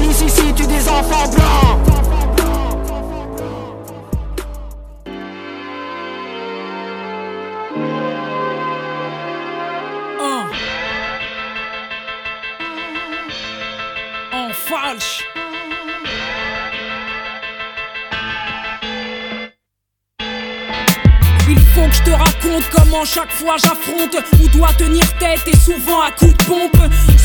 Si police ici tue des enfants blancs. Chaque fois j'affronte ou dois tenir tête et souvent à coups de pompe.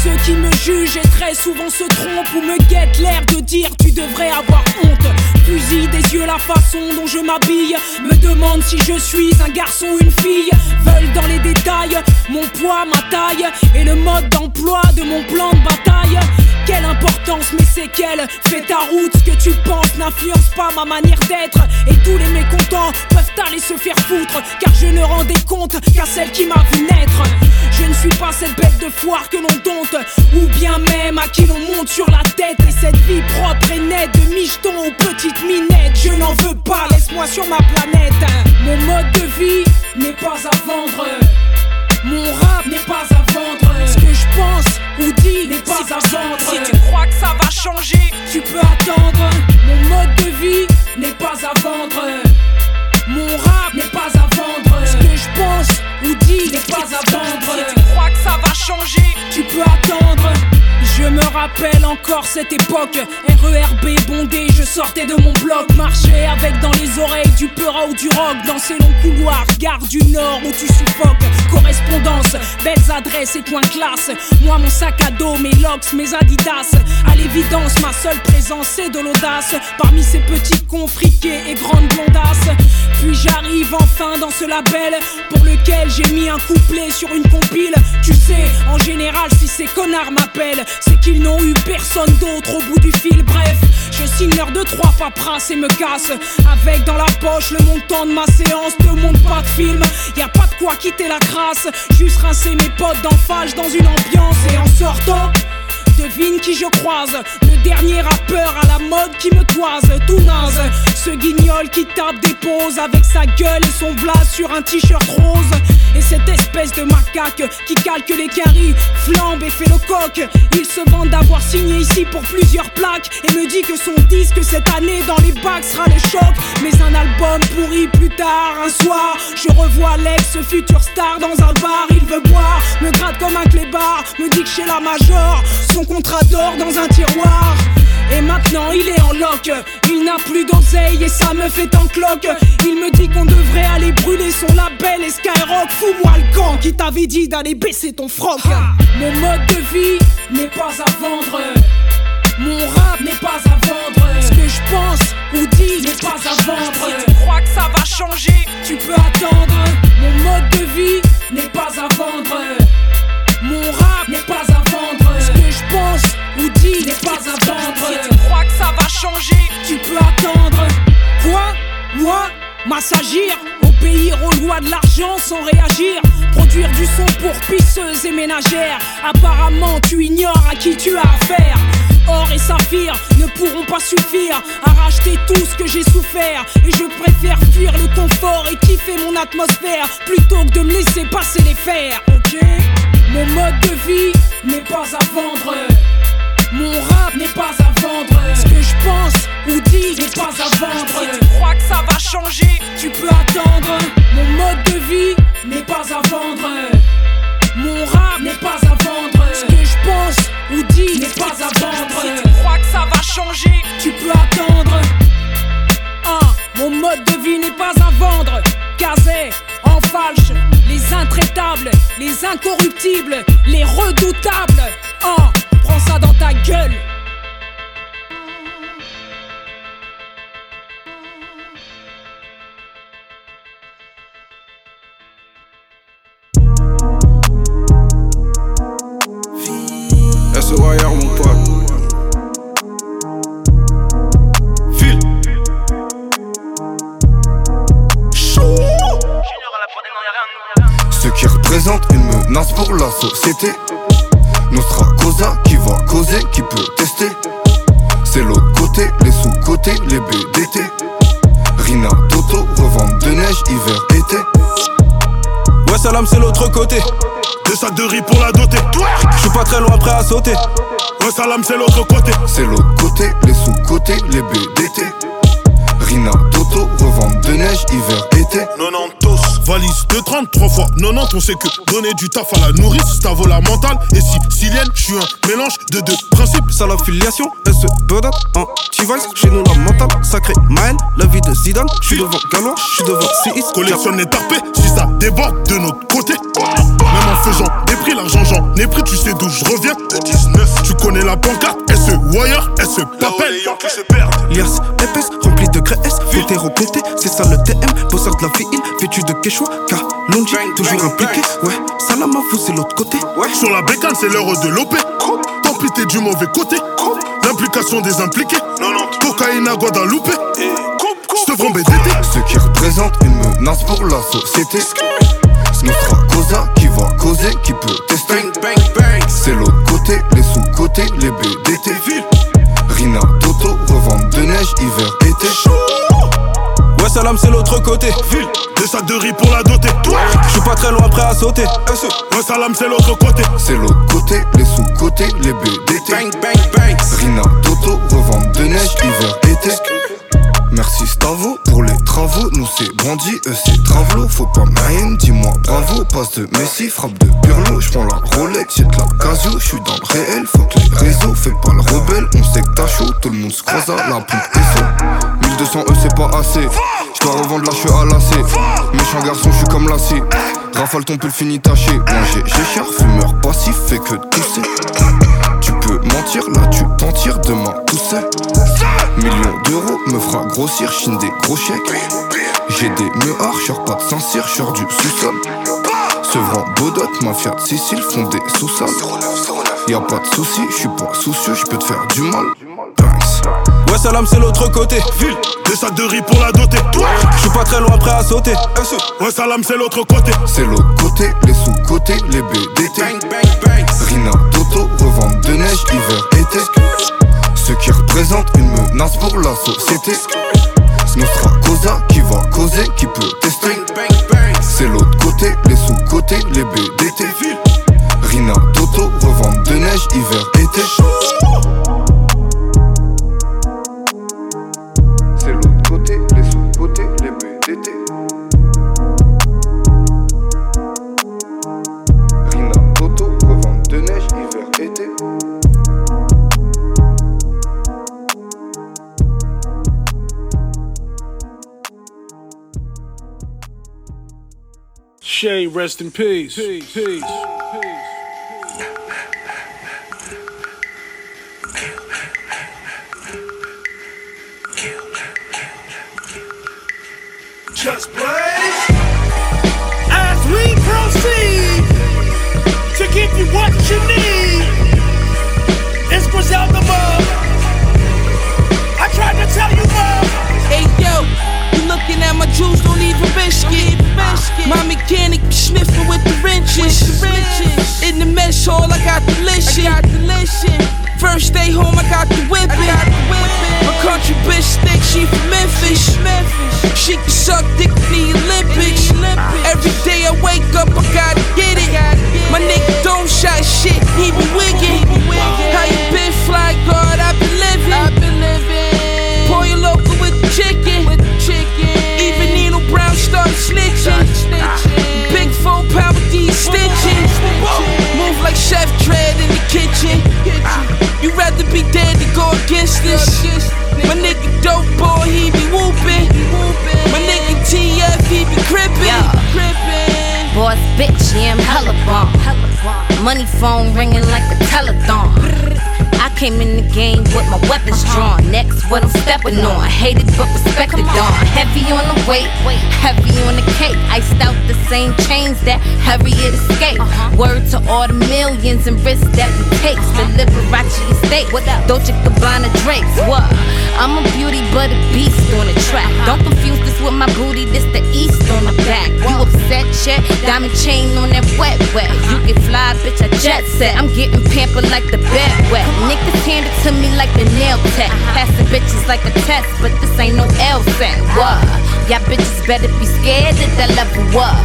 Ceux qui me jugent et très souvent se trompent ou me guettent l'air de dire tu devrais avoir honte. Fusil des yeux la façon dont je m'habille, me demande si je suis un garçon ou une fille. Veulent dans les détails mon poids, ma taille et le mode d'emploi de mon plan de bataille. Quelle importance, mais c'est quelle Fais ta route, ce que tu penses n'influence pas ma manière d'être. Et tous les mécontents peuvent aller se faire foutre, car je ne rendais compte qu'à celle qui m'a vu naître. Je ne suis pas cette bête de foire que l'on dompte, ou bien même à qui l'on monte sur la tête. Et cette vie propre et nette, de micheton aux petites minettes, je n'en veux pas, laisse-moi sur ma planète. Mon mode de vie n'est pas à vendre. Mon rap n'est pas à vendre. Ce que je pense dis n'est pas à vendre. Si tu crois que ça va changer, tu peux attendre. Mon mode de vie n'est pas à vendre. Mon rap n'est pas à vendre. Ce que je pense n'est pas à vendre. Si tu crois que ça va changer, tu peux attendre. Je me rappelle encore cette époque. RERB bondé, je sortais de mon bloc. Marchais avec dans les oreilles du peura ou du rock. Dans ces longs couloirs, gare du nord où tu suffoques. Correspondance, belles adresses et coins classe. Moi mon sac à dos, mes locks, mes adidas. À l'évidence, ma seule présence c'est de l'audace. Parmi ces petits cons friqués et grandes blondasses. Puis j'arrive enfin dans ce label Pour lequel j'ai mis un couplet sur une compile Tu sais, en général si ces connards m'appellent c'est qu'ils n'ont eu personne d'autre au bout du fil. Bref, je signe l'heure de trois paperasses et me casse. Avec dans la poche le montant de ma séance. Te montre pas de film, y a pas de quoi quitter la crasse. Juste rincer mes potes d'enfage dans une ambiance. Et en sortant, devine qui je croise. Le dernier rappeur à la mode qui me toise, tout naze. Ce guignol qui tape des poses avec sa gueule et son blase sur un t-shirt rose. Et cette espèce de macaque qui calque les caries, flambe et fait le coq. Il se vante d'avoir signé ici pour plusieurs plaques et me dit que son disque cette année dans les bacs sera le choc. Mais un album pourri plus tard, un soir, je revois l'ex futur star dans un bar. Il veut boire, me gratte comme un clébard, me dit que chez la major, son contrat d'or dans un tiroir. Et maintenant il est en lock, il n'a plus d'oseille et ça me fait en cloque. Il me dit qu'on devrait aller brûler son label et Skyrock. Fous-moi le camp qui t'avait dit d'aller baisser ton froc? Mon mode de vie n'est pas à vendre. Mon rap n'est pas à vendre. Ce que je pense ou dis n'est pas à vendre. Si tu crois que ça va changer, tu peux attendre. Mon mode de vie n'est pas à vendre. Mon rap n'est pas à vendre. N'est pas à vendre. Si tu crois que ça va changer, tu peux attendre. Quoi? Moi? M'assagir Obéir aux lois de l'argent sans réagir Produire du son pour pisseuses et ménagères Apparemment tu ignores à qui tu as affaire Or et saphir ne pourront pas suffire à racheter tout ce que j'ai souffert. Et je préfère fuir le confort et kiffer mon atmosphère plutôt que de me laisser passer les fers, ok? Mon mode de vie n'est pas à vendre. Mon rap n'est pas à vendre. Ce que je pense ou dis n'est pas à vendre. Si tu crois que ça va changer, tu peux attendre. Mon mode de vie n'est pas à vendre. Mon rap n'est pas à vendre. Ce que je pense ou dis n'est pas à vendre. Si tu crois que ça va changer, tu peux attendre. Ah, mon mode de vie n'est pas à vendre. Casé, en falche, les intraitables, les incorruptibles, les redoutables. Ah, ça dans ta gueule. Mon pote Chou qui représentent une menace pour la société. Côté. Deux sacs de riz pour la doter. Je suis pas très loin, prêt à sauter. Ouais, salam, c'est l'autre côté. C'est l'autre côté, les sous-côtés, les BDT. Rina, Toto, revente de neige, hiver, été. 90 valise de 30, 3 fois 90, on sait que donner du taf à la nourrice, ça vaut la mentale. Et si Silienne, je suis un mélange de deux principes. Ça l'affiliation, elle se bedate en T-Vice. Chez nous, la mentale, sacré Maël, la vie de Zidane. Je suis devant Galois, je suis devant CIS. Collectionne les tarpés, si ça déborde de notre côté. Même en faisant des prix, l'argent j'en ai pris, tu sais d'où je reviens. 19, tu connais la pancarte, elle se wire, elle se perdent. Lias épaisse, remplie de graisse, pété, c'est ça le TM, bosseur de la ville, vêtu de Quechua, Kalonji, toujours impliqué, ouais, salam à vous, c'est l'autre côté. Sur la bécane, c'est l'heure de l'OP. Tant pis, t'es du mauvais côté. L'implication des impliqués. Cocaïne à Guadalupe. Je te BDT. Ce qui représente une menace pour la société. Nostra Cosa qui va causer, qui peut tester. C'est l'autre côté, les sous-côtés, les BDT. Rina, Toto, revente de neige, hiver, été. Ouais, salam, c'est l'autre côté. Ville, des sacs de riz pour la doter. Je suis pas très loin, prêt à sauter. Ouais, salam, c'est l'autre côté. C'est l'autre côté, les sous-côtés, les BDT. Bang, bang, bang. Rina, Toto, revente de neige, hiver, été. Merci Stavo pour les travaux, nous c'est Brandy, eux c'est Travelo Faut pas haine, dis-moi bravo, passe de Messi, frappe de Pirlo J'prends la Rolex, j'ai de la Casio, j'suis dans le réel, faut que les réseaux, fais pas le rebelle, on sait que t'as chaud, tout le monde se croise à la pompe et 1200 eux c'est pas assez, j'dois revendre la cheveux à lacet Méchant garçon, j'suis comme l'acier Rafale ton pull fini taché, moi j'ai cher, fumeur passif, fait que tousser Tu peux mentir, là tu t'en tires, demain tout Millions d'euros me fera grossir, chine des gros chèques. J'ai des meurs, j'sors pas de Saint-Cyr, j'sors du sous-sol. Sevran, Bodot, mafia de Sicile font des sous-sols. Y'a pas de soucis, j'suis pas soucieux, j'peux te faire du mal. Ouais, salam, c'est l'autre côté. Ville, des sacs de riz pour la doter. J'suis pas très loin, prêt à sauter. Ouais, salam, c'est l'autre côté. C'est l'autre côté, les sous-côtés, les BDT. Rina, Toto, revente de neige, hiver, été. Ce qui représente une menace pour la société. Nostra Cosa qui va causer, qui peut tester. C'est l'autre côté, les sous-côtés, les BDT. Rina, Toto, revente de neige, hiver, été. Shay, rest in peace. Peace. peace. The. In the mess hall, I got delicious. First day home, I got the whipping. My country bitch think she from Memphis. She can suck dick in the Olympics. Every day I wake up, I gotta get it. My nigga don't shot shit, he be wiggin'. How you been, fly guard? I been living. Pour your local with the chicken. Even Nino Brown start snitching. Be dead than go against this. My nigga dope boy, he be whooping. My nigga TF, he be crippin'. Boss bitch, yeah, I'm hella bomb. Money phone ringing like a telethon. Came in the game with my weapons drawn. Next, what I'm stepping on. Hated but respected on. Heavy on the weight, heavy on the cake. Iced out the same chains that Harriet escaped. Uh-huh. Word to all the millions and risks that we take. Uh-huh. The Liberace estate. What up? Dolce Gabbana Drapes. What? I'm a beauty but a beast on the track. Uh-huh. Don't confuse the with my booty, this the East on the back. You upset, shit? Diamond chain on that wet, wet. You can fly, bitch, I jet set. I'm getting pampered like the bed wet. Niggas hand it to me like the nail tech. Uh-huh. Passing bitches like a test, but this ain't no L set. What? Y'all bitches better be scared at that level up.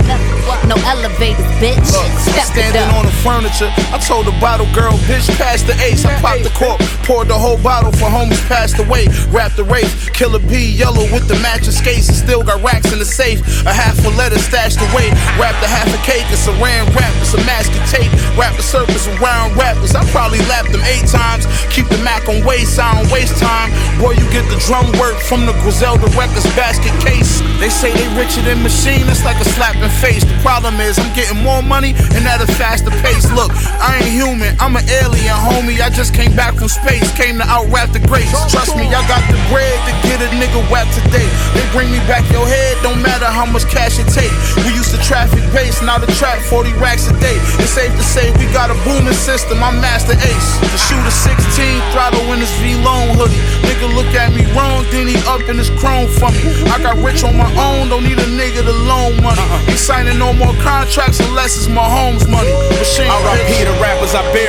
No elevators, bitch. Look, Step it standing up. on the furniture, I told the bottle girl, bitch, pass the ace. I popped the cork, poured the whole bottle for homies passed away. Wrapped the race, killer B yellow with the matching skates, and still got racks in the safe. A half a letter stashed away. Wrapped a half a cake, it's a ran wrap, it's a mask and tape. Wrap the surface around rappers. I probably lapped them eight times. Keep the Mac on waste, I don't waste time. Boy, you get the drum work from the Griselda Records basket case. They say they richer than machine, it's like a slap in face. The problem is I'm getting more money and at a faster pace. Look, I ain't human, I'm an alien, homie. I just came back from space, came to out rap the greats. Trust me, I got the bread to get a nigga whacked today. They bring me back your head, don't matter how much cash it take. We used to traffic base, now the trap 40 racks a day. It's safe to say we got a booming system, I'm master ace. The shooter 16, throttle in his V-Lone hoodie. Nigga look at me wrong, then he up in his chrome for me. I got rich on my own, don't need a nigga to loan money. Ain't signing no more contracts unless it's my home's money. Machine R.I.P. the rappers I buried.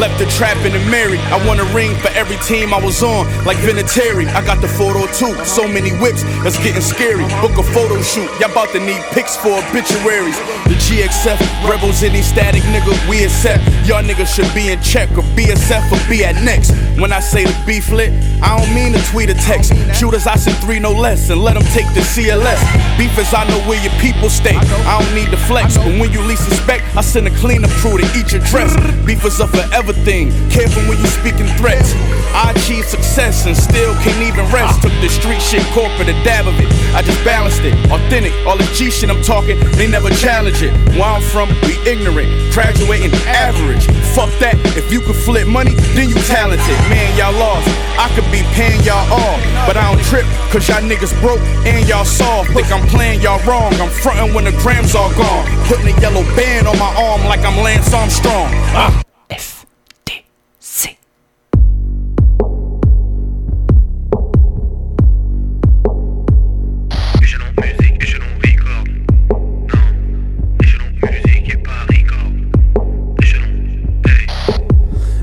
Left the trap in the Mary. I won a ring for every team I was on, like Vinatieri. I got the photo too. So many whips, that's getting scary. Book a photo shoot. Y'all about to need pics for obituaries. The GXF, rebels, any static nigga, we accept. Y'all niggas should be in check or BSF or be at next. When I say the beef lit, I don't mean to tweet a text. Shooters, I send three no less and let them take the CLS. Beef is I know where your people stay. I don't need the flex, but when you least suspect, I send a cleaner crew to eat your dress. Beef is a forever thing. Careful when you speaking threats. I achieved success and still can't even rest. Took the street shit corporate, a dab of it. I just balanced it. Authentic, all the G shit I'm talking, they never challenge it. Where I'm from, we ignorant, graduating average. Fuck that, if you could flip money, then you talented. Man, y'all lost. I could be paying y'all off, but I don't trip, cause y'all niggas broke and y'all soft. Think I'm playing y'all wrong. I'm frontin' when the grams all gone. Putting a yellow band on my arm like I'm Lance Armstrong. Ah.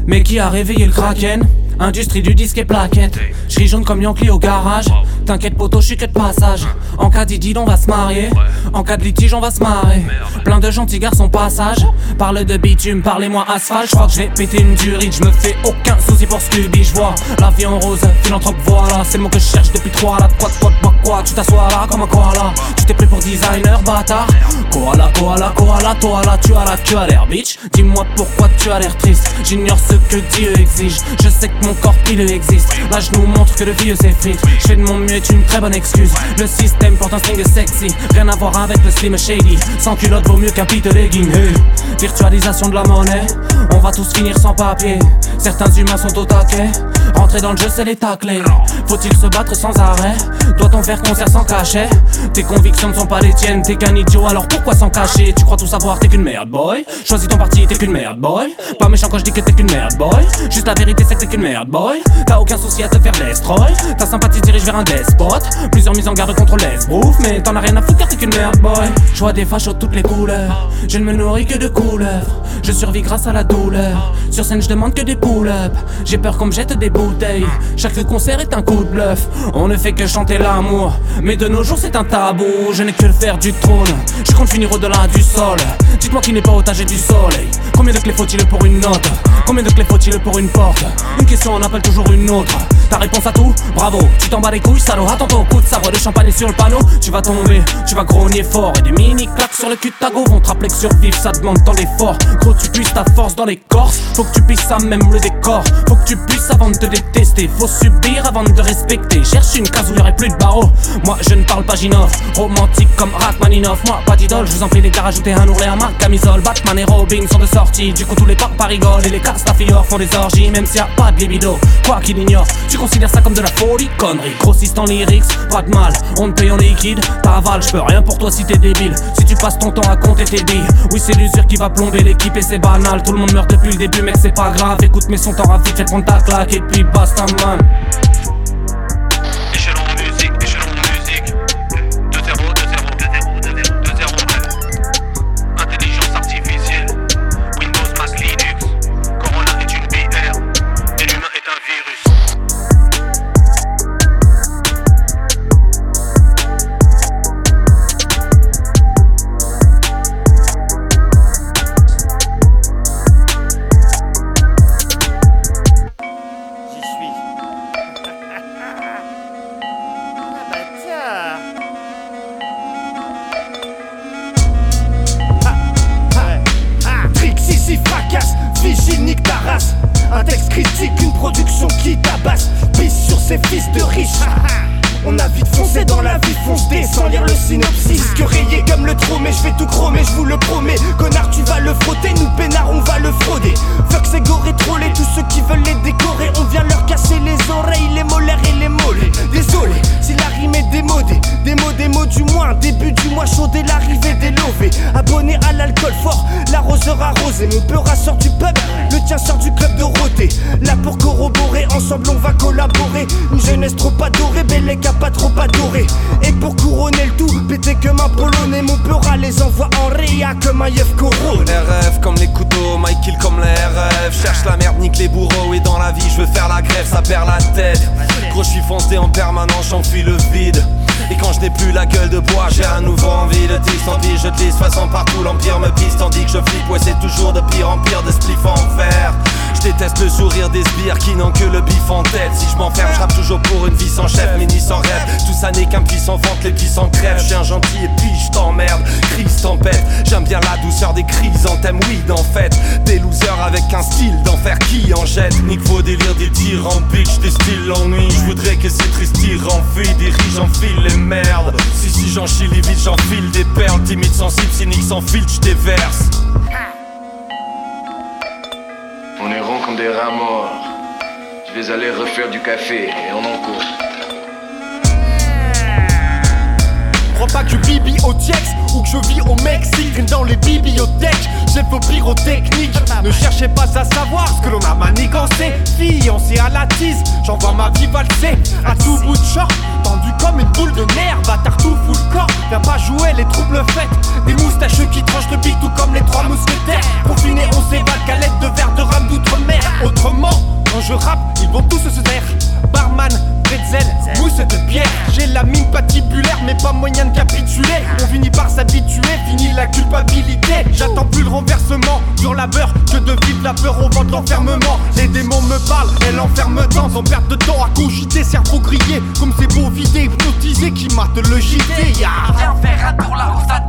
Mais qui a réveillé le kraken Industrie du disque et plaquette. J'ris jaune comme Yankee au garage. T'inquiète, poteau, je suis que de passage. En cas d'idylle, on va se marier. En cas de litige, on va se marrer. Plein de gentils garçons passage. Parle de bitume, parlez-moi asphalte. J'crois que j'ai pété une durite. J'me fais aucun souci pour Scooby. J'vois la vie en rose, philanthrope, voilà. C'est le mot que je cherche depuis trois là. Quoi, quoi, quoi, quoi. Tu t'assois là comme un koala. Tu t'es pris pour designer, bâtard. Koala, koala, koala, toi là, tu as la tu as l'air, bitch. Dis-moi pourquoi tu as l'air triste. J'ignore ce que Dieu exige. Je sais que mon corps il existe. Là, je nous montre que le vieux s'effrite. Je fais de mon mieux, est une très bonne excuse. Le système porte un string sexy. Rien à voir avec le slim shady. Sans culotte vaut mieux qu'un pit legging. Virtualisation de la monnaie. On va tous finir sans papier. Certains humains sont au taquet. Rentrer dans le jeu, c'est les tacler. Faut-il se battre sans arrêt? Doit-on faire concert sans cachet? Tes convictions ne sont pas les tiennes. T'es qu'un idiot, alors pourquoi s'en cacher? Tu crois tout savoir, t'es qu'une merde, boy. Choisis ton parti, t'es qu'une merde, boy. Pas méchant quand je dis que t'es qu'une merde, boy. Juste la vérité, c'est que t'es qu'une merde, boy. T'as aucun souci à te faire destroy. Ta sympathie dirige vers un despote. Plusieurs mises en garde contre l'esbrouf. Mais t'en as rien à foutre car t'es qu'une merde, boy. Je vois des fachos de toutes les couleurs. Je ne me nourris que de couleurs. Je survis grâce à la douleur. Sur scène, je demande que des pull-up. J'ai peur qu'on me jette des Chaque concert est un coup de bluff. On ne fait que chanter l'amour. Mais de nos jours, c'est un tabou. Je n'ai que le faire du trône. Je compte finir au-delà du sol. Dites-moi qui n'est pas otage du soleil. Combien de clés faut-il pour une note? Combien de clés faut-il pour une porte? Une question en appelle toujours une autre. Ta réponse à tout? Bravo, tu t'en bats les couilles, salaud. Attends ton coup de sabre de champagne sur le panneau. Tu vas tomber, tu vas grogner fort. Et des mini claques sur le cul de ta go vont te rappeler que survivre ça demande tant d'efforts. Gros, tu puisses ta force dans les corses. Faut que tu puisses ça, même le décor. Faut que tu puisses avant de te détester. Faut subir avant de te respecter. Cherche une case où il y aurait plus de barreaux. Moi, je ne parle pas Ginov. Romantique comme Rachmaninoff. Moi, pas d'idole, je vous en prie, les gars, rajoutez un ourlet à ma camisole. Batman et Robin sont de sortie. Du coup, tous les papas rigolent. Et les Castafiors font des orgies, même s'il y a pas de libido. Quoi qu'il ignore, tu considères ça comme de la folie, connerie. Grossiste en lyrics, pas de mal. On te paye en liquide, t'avales, je peux rien pour toi si t'es débile. Si tu passes ton temps à compter tes billes, oui, c'est l'usure qui va plomber l'équipe et c'est banal. Tout le monde meurt depuis le début, mec, c'est pas grave. Écoute, mais son temps vite, fais prendre ta claque et puis basta, man. La merde, nique les bourreaux. Et dans la vie, je veux faire la grève, ça perd la tête. Gros, je suis foncé en permanence, j'enfuis le vide. Et quand je n'ai plus la gueule de bois, j'ai un nouveau envie de tisse, tant pis, je glisse, façon partout l'empire me pisse, tandis que je flippe, ouais c'est toujours de pire en pire, de spliff en fer. Je déteste le sourire des sbires qui n'ont que le bif en tête. Si je m'enferme, je toujours pour une vie sans chef, mais ni sans rêve. Tout ça n'est qu'un puissant vente, les puissants crèvent. Je suis un gentil et puis je t'emmerde. Crise tempête, j'aime bien la douceur des crises en thème weed en fait. Des losers avec un style d'enfer qui en jette. Nique vos délire des tirs en pitch, des styles l'ennui. Je voudrais que ces tristes tirs enfilent des riches, j'enfile les. Si, si, j'en chie les vides, j'enfile des perles. Timide, sensible, cynique, sans filtre, je déverse. On est rond comme des rats morts. Je vais aller refaire du café et on en court. Crois pas que je bibi au Tiex ou que je vis au Mexique dans les bibliothèques. J'ai vos pyrotechniques. Ne cherchez pas à savoir ce que l'on a manigancé. Fiancé à la tise, j'envoie ma vie valser à tout bout de champ. Tendu comme une boule de nerf, bâtard tout full corps. Viens pas jouer les troubles faits. Des moustacheux qui tranchent de bite tout comme les trois mousquetaires. Confinés, on s'évade, galette de verre de rame d'outre-mer. Autrement, quand je rappe, ils vont tous se taire. Barman, pretzel, mousse de pierre. J'ai la mine patibulaire, mais pas moyen de capituler. On finit par s'habituer, finit la culpabilité. J'attends plus le renversement, dur labeur que de vivre la peur au vent de l'enfermement. Les démons me parlent, et l'enferme dans sans perte de temps à cogiter, cerveau grillé. Comme ces beaux vidés hypnotisés qui matent le JT. Viens faire un tour là où ça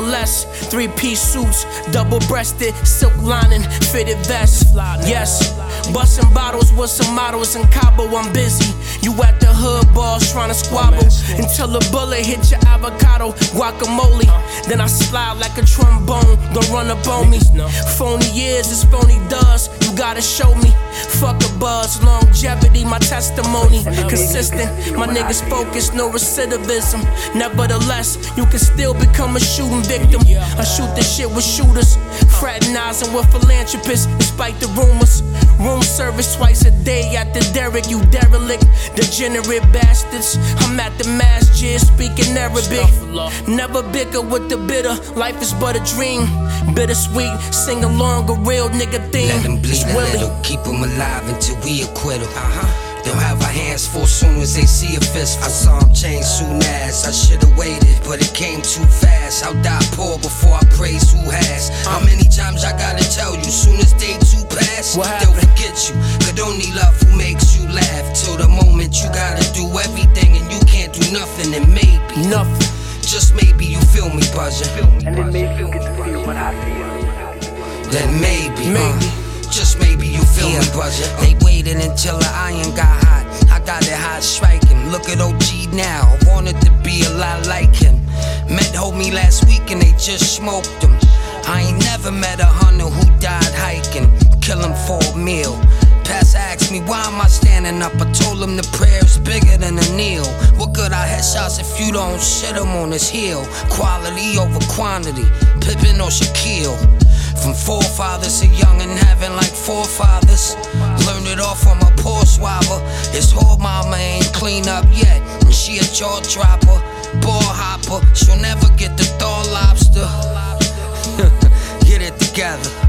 nonetheless. Three piece suits, double breasted, silk lining, fitted vest. Yes, busting bottles with some models in Cabo, I'm busy. You at the hood balls trying to squabble until a bullet hit your avocado, guacamole. Then I slide like a trombone, don't run up on me. Phony years is phony does, you gotta show me. Fuck a buzz, longevity, my testimony. Consistent, my niggas focused, no recidivism. Nevertheless, you can still become a shooting victim. I shoot this shit with shooters, fraternizing with philanthropists, despite the rumors. Room service twice a day at the Derrick, you derelict, degenerate bastards. I'm at the masjid speaking Arabic. Never bicker with the bitter, life is but a dream. Bittersweet, sing along a real nigga theme. Let them bleed a little, keep them alive until we acquit them. Uh-huh. They'll have our hands full soon as they see a fist. I saw him change soon as I should've waited, but it came too fast. I'll die poor before I praise who has. How many times I gotta tell you? Soon as day two pass, they'll forget you. Could only love who makes you laugh till the moment you gotta do everything and you can't do nothing, and maybe nothing. Just maybe you feel me buzzing. And then maybe you get to feel what I feel. Then maybe. Uh, maybe. Uh, just maybe you feel yeah. me, buzzer. Uh. They waited until the iron got hot. I got it hot striking. Look at OG now. Wanted to be a lot like him. Met homie last week and they just smoked him. I ain't never met a hunter who died hiking. Kill him for a meal. Pastor asked me why am I standing up. I told him the prayer's bigger than a kneel. What good are headshots if you don't shit him on his heel? Quality over quantity. Pippin or Shaquille. From forefathers to young and having like forefathers. Learned it all from a poor swabber. His whole mama ain't clean up yet. And she a jaw dropper, ball hopper. She'll never get the thaw lobster. get it together.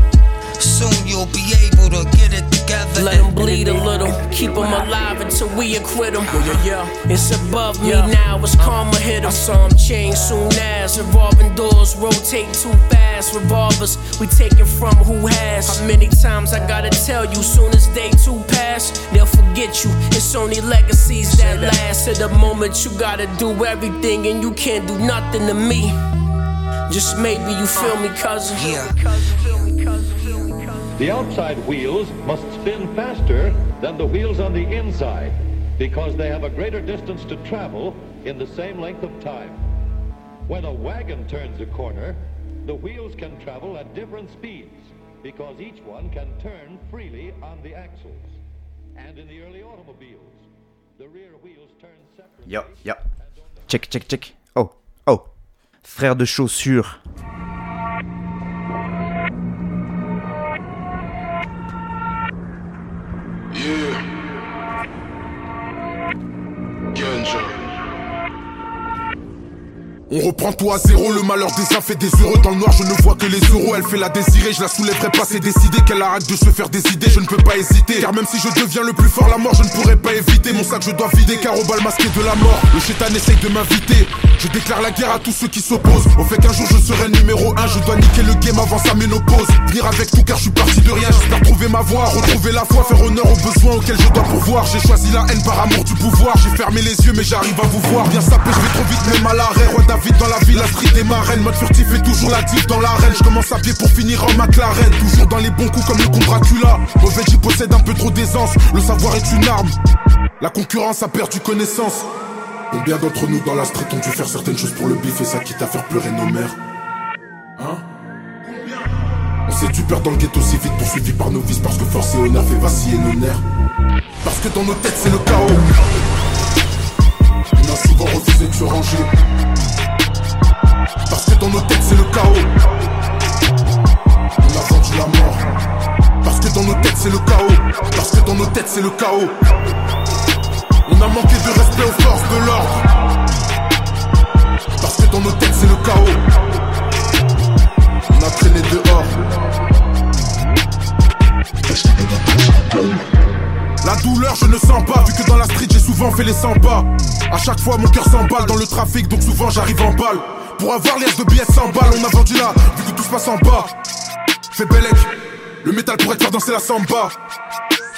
Soon you'll be able to get it together. Let them bleed a little, keep them alive until we acquit them. Yeah, yeah, yeah. It's above me now, it's uh. karma hit them. I saw them change soon as revolving doors rotate too fast. Revolvers, we taking from who has. How many times I gotta tell you, soon as day two pass, they'll forget you. It's only legacies that last. To the moment you gotta do everything and you can't do nothing to me. Just maybe you feel me, cousin. Yeah. The outside wheels must spin faster than the wheels on the inside because they have a greater distance to travel in the same length of time. When a wagon turns a corner, the wheels can travel at different speeds because each one can turn freely on the axles. And in the early automobiles, the rear wheels turn separately. Yo, yo. Check, check, check. Oh, oh. Frère de chaussures. Yeah. Ganja. On reprend tout à zéro, le malheur des uns fait des heureux. Dans le noir je ne vois que les euros, elle fait la désirer Je la soulèverai pas, c'est décidé qu'elle arrête de se faire des idées Je ne peux pas hésiter, car même si je deviens le plus fort La mort je ne pourrai pas éviter, mon sac je dois vider Car au bal masqué de la mort, le chétan essaye de m'inviter. Je déclare la guerre à tous ceux qui s'opposent. Au fait qu'un jour je serai numéro 1 Je dois niquer le game avant sa ménopause. Venir avec tout car je suis parti de rien. J'espère trouver ma voie, retrouver la foi Faire honneur aux besoins auxquels je dois pourvoir. J'ai choisi la haine par amour du pouvoir. J'ai fermé les yeux mais j'arrive à vous voir. Bien sapé, je vais trop vite même à l'arrêt Vite dans la ville, la street des marraines. Mode furtif et toujours la diff dans l'arène. Je commence à pied pour finir en McLaren. Toujours dans les bons coups comme le con Dracula. Mauvais j'y possède un peu trop d'aisance. Le savoir est une arme. La concurrence a perdu connaissance. Combien d'entre nous dans la street ont dû faire certaines choses pour le bif et ça quitte à faire pleurer nos mères? Hein? On s'est dû perdre dans le ghetto si vite poursuivi par nos vices parce que force et honneur fait vaciller nos nerfs. Parce que dans nos têtes c'est le chaos. On a souvent refusé de se ranger. Parce que dans nos têtes c'est le chaos. On a vendu la mort. Parce que dans nos têtes c'est le chaos. Parce que dans nos têtes c'est le chaos. On a manqué de respect aux forces de l'ordre. Parce que dans nos têtes c'est le chaos. On a traîné dehors. La douleur je ne sens pas Vu que dans la street j'ai souvent fait les 100 pas A chaque fois mon cœur s'emballe dans le trafic Donc souvent j'arrive en balle Pour avoir l'air de billets 100 balles On a vendu là vu que tout se passe en bas. Fais Belek Le métal pourrait te faire danser la samba.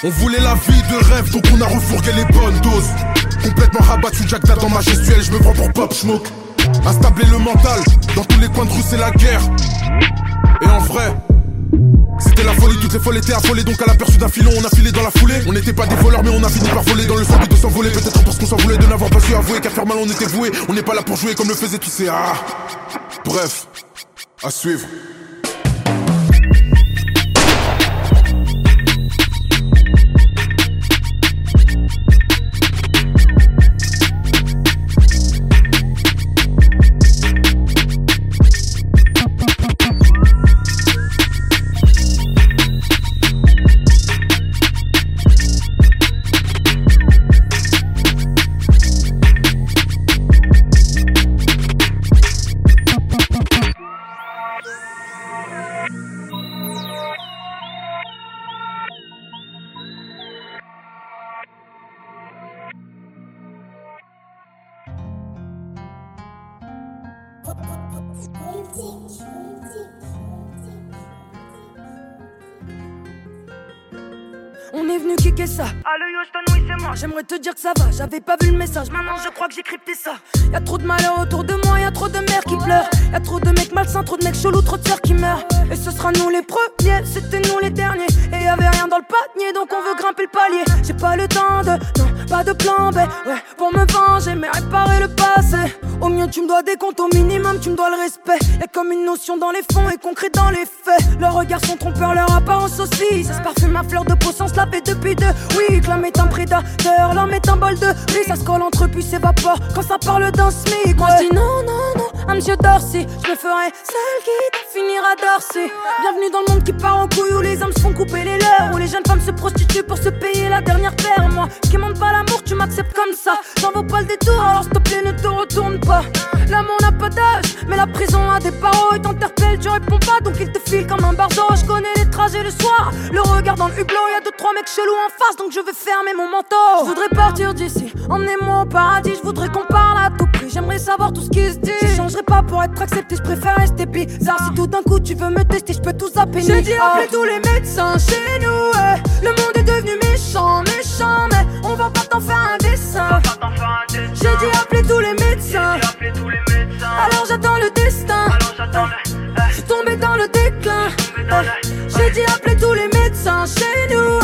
On voulait la vie de rêve Donc on a refourgué les bonnes doses. Complètement rabattu Jack dans ma gestuelle Je me prends pour Pop Smoke. Instablé le mental Dans tous les coins de rue c'est la guerre. Et en vrai c'était la folie, toutes les folles étaient affolées. Donc à l'aperçu d'un filon on a filé dans la foulée. On n'était pas des voleurs mais on a fini par voler. Dans le but de s'envoler Peut-être parce qu'on s'en voulait de n'avoir pas su avouer Qu'à faire mal on était voué On n'est pas là pour jouer comme le faisaient tous ces ah Bref, à suivre j'avais pas vu le message. Maintenant, je crois que j'ai crypté ça. Y a trop de malheur autour de moi, y a trop de mères qui pleurent. Y trop de mecs malsains, trop de mecs chelous, trop de sœurs qui meurent. Et ce sera nous les premiers, c'était nous les derniers. Et y avait rien dans le panier, donc on veut grimper le palier. J'ai pas le temps de, non, pas de plan B. Ouais, pour me venger, mais réparer le passé. Au mieux, tu me dois des comptes, au minimum, tu me dois le respect. Y'a comme une notion dans les fonds et concret dans les faits. Leurs regards sont trompeurs, leur apparence aussi. Ça se parfume à fleur de peau sans se laver depuis deux. Oui, que l'homme est un prédateur, l'homme est un bol de riz. Ça se colle entre puis s'évapore quand ça parle d'un SMIC. Moi, je dis non, non, non, un monsieur Dorsey. Je me ferai celle qui finira Dorsey. Bienvenue dans le monde qui part en couille où les hommes se font couper les leurs. Où les jeunes femmes se prostituent pour se payer la dernière paire. Moi, qui pas l'amour, tu m'acceptes comme ça. J'en vaut pas le détour, alors s'il te plaît, ne te retourne pas. L'amour n'a pas d'âge, mais la prison a des barreaux. Il t'interpelle, tu réponds pas, donc il te file comme un barzo. Je connais les trajets le soir, le regard dans le hublot. Y'a deux, trois mecs chelous en face, donc je vais fermer mon manteau. Je voudrais partir d'ici, emmenez-moi au paradis. Je voudrais qu'on parle à tout prix, j'aimerais savoir tout ce qui se dit. Je changerai pas pour être accepté, je préfère rester bizarre. Si tout d'un coup tu veux me tester, je peux tout zapper. J'ai dit appeler tous les médecins chez nous, Le monde est devenu méchant, méchant, mais on va pas t'en faire un dessin. J'ai dit appeler tous les médecins. Alors j'attends le destin. Je suis tombé dans le déclin. J'ai dit appeler tous les médecins chez nous.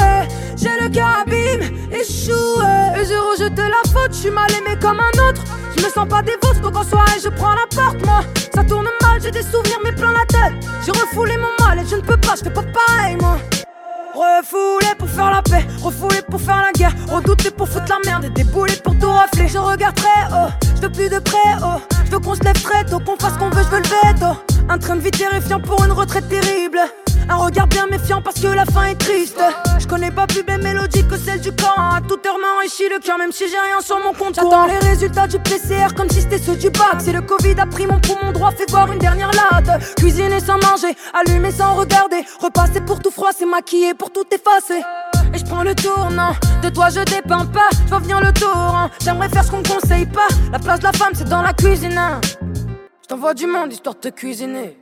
J'ai le cœur abîme, échoué. Et j'ai rejeté la faute, je suis mal aimé comme un autre. Je me sens pas dévote, donc en soirée je prends la porte, moi. Ça tourne mal, j'ai des souvenirs, mais plein la tête. J'ai refoulé mon mal et je ne peux pas, je fais pas pareil, moi. Refoulé pour faire la paix, refoulé pour faire la guerre, redouté pour foutre la merde et déboulé pour tout rafler. Je regarde très haut, je veux plus de près haut, je veux qu'on se lève très tôt, qu'on fasse ce qu'on veut, je veux le veto. Un train de vie terrifiant pour une retraite terrible. Un regard bien méfiant parce que la fin est triste. Je connais pas plus belle mélodie que celle du corps. À toute heure m'enrichit le cœur, même si j'ai rien sur mon compte. J'attends les résultats du PCR comme si c'était ceux du bac. Si le Covid a pris mon poumon droit, fait voir une dernière latte. Cuisiner sans manger, allumer sans regarder. Repasser pour tout froid, c'est maquiller pour tout effacer. Et je prends le tournant, de toi je dépeins pas, je vois venir le torrent. J'aimerais faire ce qu'on conseille pas, la place de la femme c'est dans la cuisine. Hein. Je t'envoie du monde histoire de te cuisiner.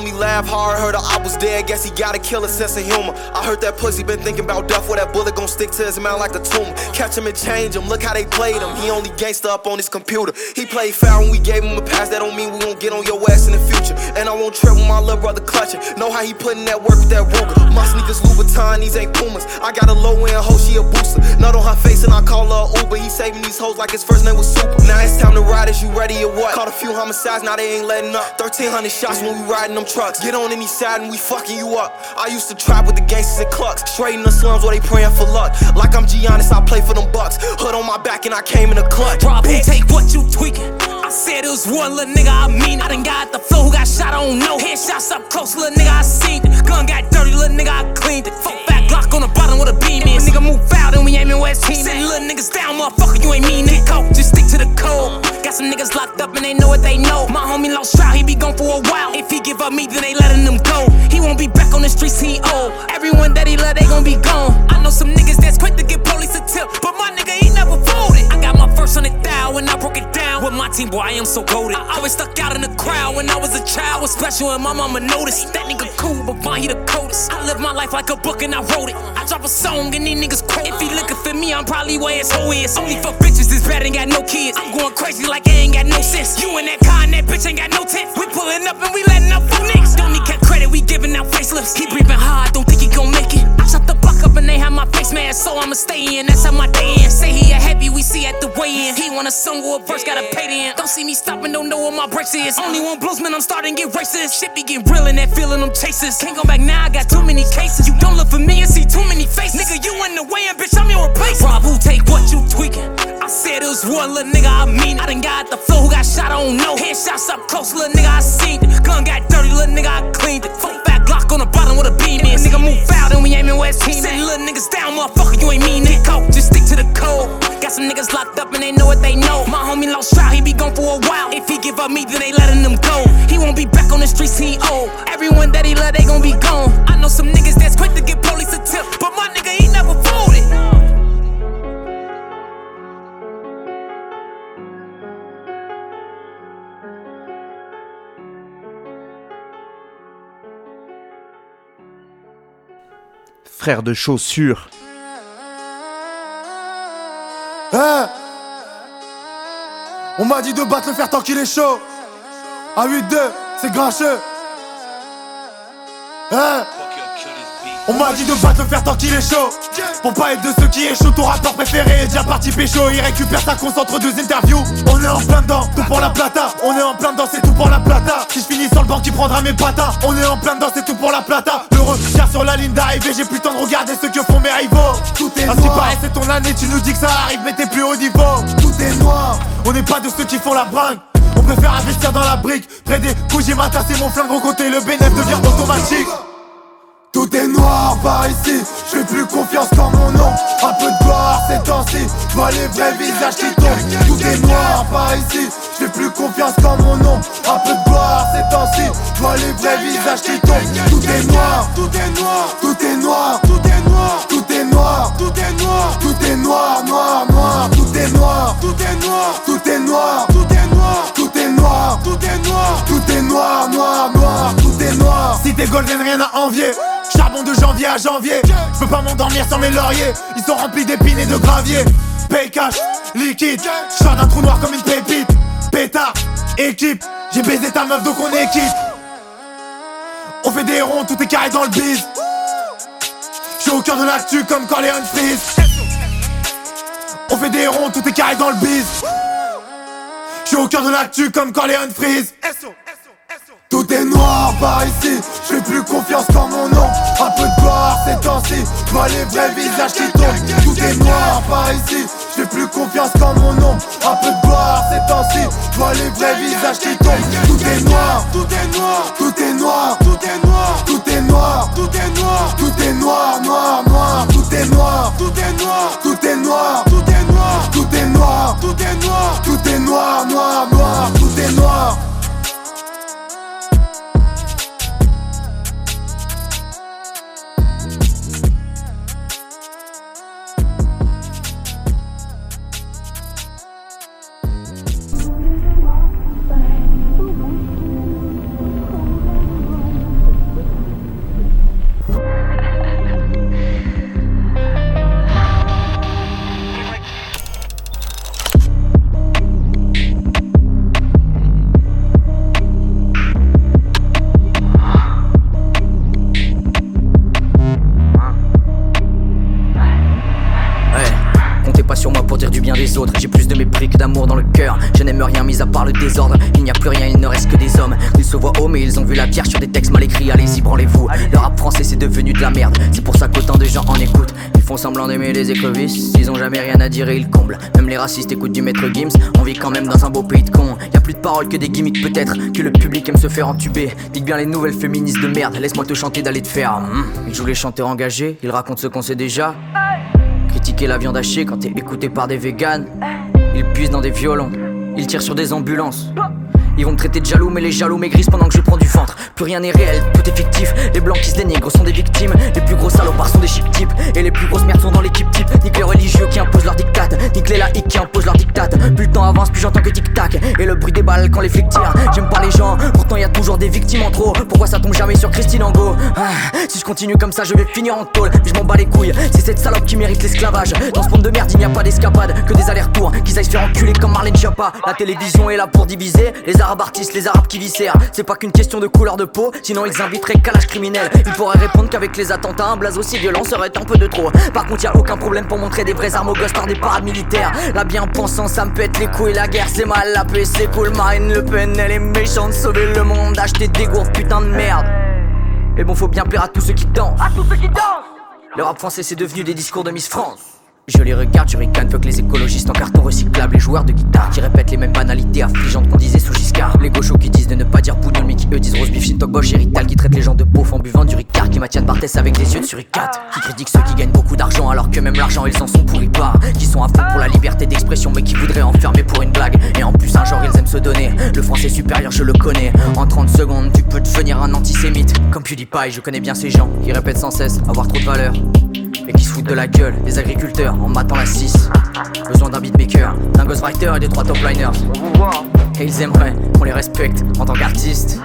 Homie laugh hard, I was dead. Guess he got a killer sense of humor. I heard that pussy been thinking about death, where that bullet gon' stick to his mouth like a tumor. Catch him and change him. Look how they played him. He only gangsta up on his computer. He played foul when we gave him a pass. That don't mean we won't get on your ass in the future. And I won't trip with my little brother clutching. Know how he putting that work with that Ruger. My sneakers Louboutin, these ain't Pumas. I got a low end hoe, she a booster. Nut on her face and I call her Uber. He saving these hoes like his first name was Super. Now it's time to ride. Is you ready or what? Caught a few homicides, now they ain't letting up. 1300 shots when we riding them trucks. Get on any side and we fucking you up. I used to trap with the gangsters and clucks. Straight in the slums where they praying for luck. Like I'm Giannis, I play for them bucks. Hood on my back and I came in a clutch. Rob, take what you tweaking? I said it was one little nigga, I mean I done got the flow who got shot, I don't know. Headshots up close, little nigga, I seen it. Gun got dirty, little nigga, I cleaned it. Fuck back Glock on the bottom with a beam in. Nigga move out and we aiming west team. Send little niggas down, motherfucker, you ain't mean it. Go, just stick to the code. Got some niggas locked up and they know what they know. My homie lost trial, he be gone for a while. If he give up me, then they letting him go. He won't be back on the streets, he old. Everyone that he love, they gon' be gone. I know some niggas that's quick to get police a tip, but my nigga, he never folded. I got my first hundred thou when I broke it down with my team. Boy, I am so goaded. I always stuck out in the crowd when I was a child. Was special and my mama noticed. That nigga cool, but Von, he the coldest. I live my life like a book and I wrote it. I drop a song and these niggas quote. If he looking for me, I'm probably where his hoe is. Only for bitches this bad ain't got no kids. I'm going crazy like it ain't got no sense. You and that car that bitch ain't got no tips. We pulling up and we letting up for niggas. Don't need credit, we giving out facelifts. He breathing hard, don't think he gon' make it. I shot the I'ma stay in. That's how my day in. Say he a heavy, we see at the weigh in. He want a song or a verse, gotta pay the end. Don't see me stopping, don't know what my brakes is. Only one bluesman, I'm starting to get racist. Shit be getting real in that feeling, I'm chases. Can't go back now, I got too many cases. You don't look for me and see too many faces. Nigga, you in the way, and bitch, I'm your replacement. Rob, who take what you tweaking? I said it was one little nigga, I mean it. I done got the flow, who got shot, I don't know. Headshots up close, little nigga, I seen it. Gun got dirty, little nigga, I cleaned it. Fuck back Glock on the bottom with a beam in. Nigga move foul, then we aiming West Team. Set little niggas down, motherfucker, you ain't mean it. Coke, just stick to the code. Got some niggas locked up and they know what they know. My homie lost trial, he be gone for a while. If he give up me, then they letting him go. He won't be back on the streets, he old. Everyone that he love, they gon' be gone. I know some niggas that's quick to give police a tip, but my nigga, he Frère de chaussures. Hein? On m'a dit de battre le fer tant qu'il est chaud. À 8-2, c'est grincheux. Hein? On m'a dit de battre le fer tant qu'il est chaud. Pour pas être de ceux qui échouent, ton rappeur préféré est déjà parti pécho. Il récupère sa concentre deux interviews. On est en plein dedans, tout pour la plata. On est en plein dedans, c'est tout pour la plata. Si je finis sur le banc, qui prendra mes patas. On est en plein dedans, c'est tout pour la plata. Le regard sur la ligne d'arrivée, j'ai plus le temps de regarder ce que font mes rivaux. Tout est noir. pareil, c'est ton année, tu nous dis que ça arrive, mais t'es plus haut niveau. Tout est noir. On n'est pas de ceux qui font la bringue. On préfère investir dans la brique. Près des coups, j'ai matassé mon flingue au côté. Le bénéfice devient automatique. Tout est noir par ici, je fais plus confiance qu'en mon nom Un peu de gloire ces temps-ci, je vois les vrais visages qui tombent Tout est noir par ici, je fais plus confiance qu'en mon nom Un peu de gloire ces temps-ci, je vois les vrais visages qui tombent Tout est noir, tout est noir, tout est noir, tout est noir, tout est noir, tout est noir, tout est noir, noir, noir, tout est noir, tout est noir, tout est noir, tout est noir, tout est noir, tout est noir, tout est noir, noir, noir, tout est noir Si t'es golden rien à envier Charbon de janvier à janvier, je peux pas m'endormir sans mes lauriers. Ils sont remplis d'épines et de gravier. Pay cash, liquide, sors d'un trou noir comme une pépite. Pétard, équipe, j'ai baisé ta meuf donc on quitte. On fait des ronds, tout est carré dans le bise. Je suis au cœur de l'actu comme Léon Freeze. On fait des ronds, tout est carré dans le bise. Je suis au cœur de l'actu comme Léon Freeze. Tout est noir par ici, je fais plus confiance qu'en mon nom Un peu de gloire ces temps-ci, je vois les vrais visages qui tombent Tout est noir par ici, je fais plus confiance qu'en mon nom Un peu de gloire ces temps-ci, je vois les vrais visages qui tombent Tout est noir, tout est noir, tout est noir, tout est noir, tout est noir, tout est noir, tout est noir, noir, noir, tout est noir, tout est noir, tout est noir, tout est noir, tout est noir, tout est noir, tout est noir, noir, noir, tout est noir Ils ont jamais rien à dire et ils comblent. Même les racistes écoutent du maître Gims. On vit quand même dans un beau pays de cons. Y a plus de paroles que des gimmicks, peut-être. Que le public aime se faire entuber. Dites bien les nouvelles féministes de merde. Laisse-moi te chanter d'aller te faire. Hum. Ils jouent les chanteurs engagés. Ils racontent ce qu'on sait déjà. Critiquer la viande hachée quand t'es écouté par des véganes. Ils puisent dans des violons, ils tirent sur des ambulances. Ils vont me traiter de jaloux, mais les jaloux maigrissent pendant que je prends du ventre. Plus rien n'est réel, tout est fictif. Les blancs qui se dénigrent sont des victimes. Les plus gros salopards sont des chip types. Et les plus grosses merdes sont dans l'équipe type. Nique les religieux qui imposent leur dictat. Nique les laïcs qui imposent leur dictat. Plus le temps avance, plus j'entends que tic-tac. Et le bruit des balles quand les flics tirent. J'aime pas les gens, pourtant y a toujours des victimes en trop. Pourquoi ça tombe jamais sur Christine Angot? Ah, Si je continue comme ça, je vais finir en tôle. Mais je m'en bats les couilles, c'est cette salope qui mérite l'esclavage. Dans ce monde de merde, il n'y a pas d'escapade, que des allers-retours. Qu'ils aillent se faire enculer comme Marlène Schiappa. La télévision est là pour diviser. Les les arabes qui viscèrent. C'est pas qu'une question de couleur de peau, sinon ils inviteraient qu'à l'âge criminel. Ils pourraient répondre qu'avec les attentats, un blaze aussi violent serait un peu de trop. Par contre, y a aucun problème pour montrer des vrais armes aux gosses par des parades militaires. La bien-pensant, ça me pète les couilles, la guerre c'est mal, la paix c'est cool. Marine Le Pen, elle est méchante, sauver le monde, acheter des gourdes, putain de merde. Mais bon, faut bien plaire à tous ceux qui dansent. À tous ceux qui dansent Le rap français c'est devenu des discours de Miss France. Je les regarde, je ricane, que les écologistes en carton recyclable, les joueurs de guitare qui répètent les mêmes banalités affligeantes qu'on disait sous Giscard. Les gauchos qui disent de ne pas dire poudre, mais qui eux disent rose beef, Shintok, Bosch et Rital, qui traitent les gens de beauf en buvant du Ricard, qui maintiennent Barthès avec des yeux de suricate, qui critiquent ceux qui gagnent beaucoup d'argent alors que même l'argent ils en sont pourris pas, qui sont à fond pour la liberté d'expression mais qui voudraient enfermer pour une blague. Et en plus, un genre ils aiment se donner. Le français supérieur, je le connais. En 30 secondes, tu peux devenir un antisémite. Comme PewDiePie, je connais bien ces gens qui répètent sans cesse avoir trop de valeur et qui se foutent de la gueule des agriculteurs en matant la 6. Besoin d'un beatmaker, d'un ghostwriter et des trois top liners. Et ils aimeraient qu'on les respecte en tant qu'artistes.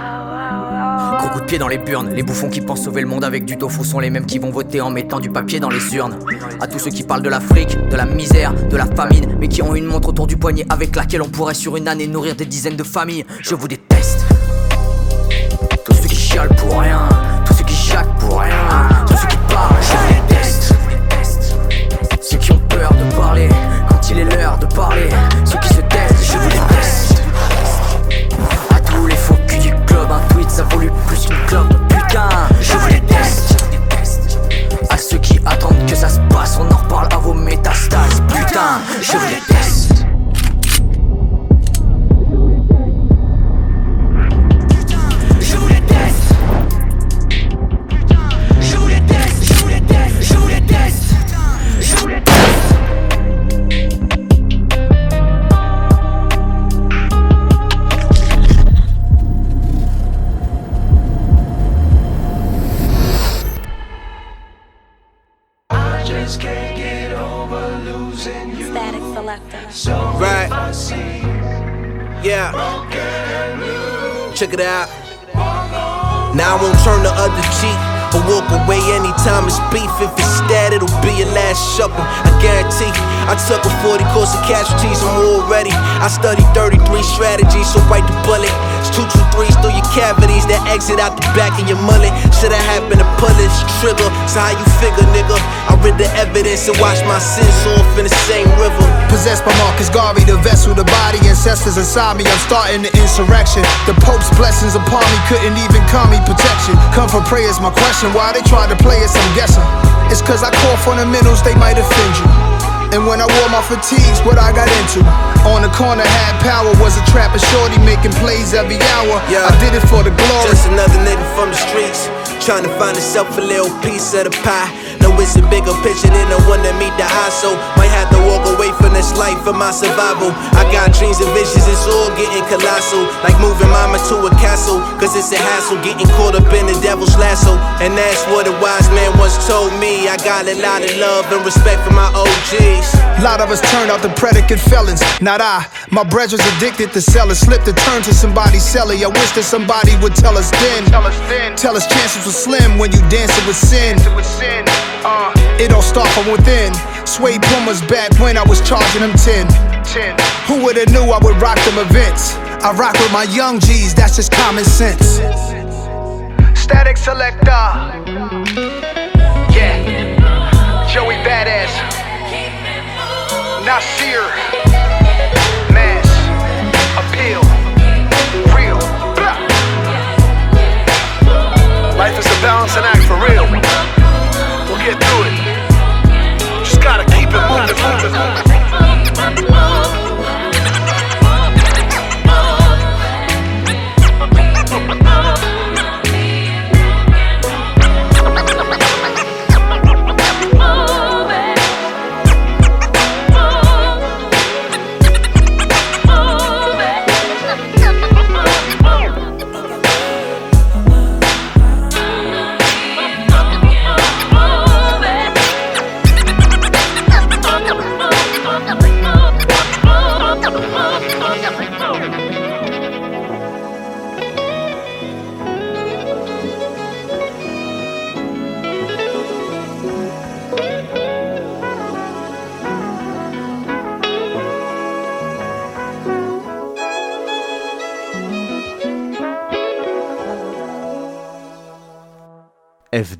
Gros coup de pied dans les burnes, les bouffons qui pensent sauver le monde avec du tofu sont les mêmes qui vont voter en mettant du papier dans les urnes. À tous ceux qui parlent de l'Afrique, de la misère, de la famine, mais qui ont une montre autour du poignet avec laquelle on pourrait sur une année nourrir des dizaines de familles, je vous déteste. Tous ceux qui chialent pour rien, tous ceux qui jacquent pour rien, ceux qui se testent, je vous déteste. À tous les faux culs du club, un tweet ça vaut plus qu'une clope, putain, je vous déteste. À ceux qui attendent que ça se passe, on en reparle à vos métastases, putain, je vous déteste. It out. Now I won't turn the other cheek or walk away anytime it's beef. If it's stat, it'll be your last supper. I guarantee. I took a 40 course of casualties, I'm already. I studied 33 strategies, so bite the bullet. It's two, two, threes through your cavities that exit out the back of your mullet. Should have happened to pull this trigger. So how you figure, nigga? I read the evidence and watched my sins off in the same river. Possessed by Marcus Garvey, the vessel, the body, ancestors inside me. I'm starting the insurrection. The Pope's blessings upon me couldn't even call me protection. Come for prayers, my question. Why they try to play us? I'm guessing. It's cause I call fundamentals, they might offend you. And when I wore my fatigues, what I got into. On the corner, had power, was a trapper shorty making plays every hour. I did it for the glory. Just another nigga from the streets, trying to find himself a little piece of the pie. No, it's a bigger picture than the one that meet the eye, so might have to walk away from this life for my survival. I got dreams and visions, it's all getting colossal. Like moving mama to a castle, cause it's a hassle getting caught up in the devil's lasso. And that's what a wise man once told me. I got a lot of love and respect for my OGs. A lot of us turned out the predicate felons, not I. My brethren's addicted to selling, slipped to turn to somebody's celly. I wish that somebody would tell us then. Tell us then. Tell us chances were slim when you dancing with sin. Uh, it all start from within. Suede Pumas back when I was charging them 10. Who would've knew I would rock them events? I rock with my young G's, that's just common sense. Static selector. Yeah. Joey Badass. Nasir. Mass. Appeal. Real. Life is a balancing act for real. Get through it. Just gotta keep it moving,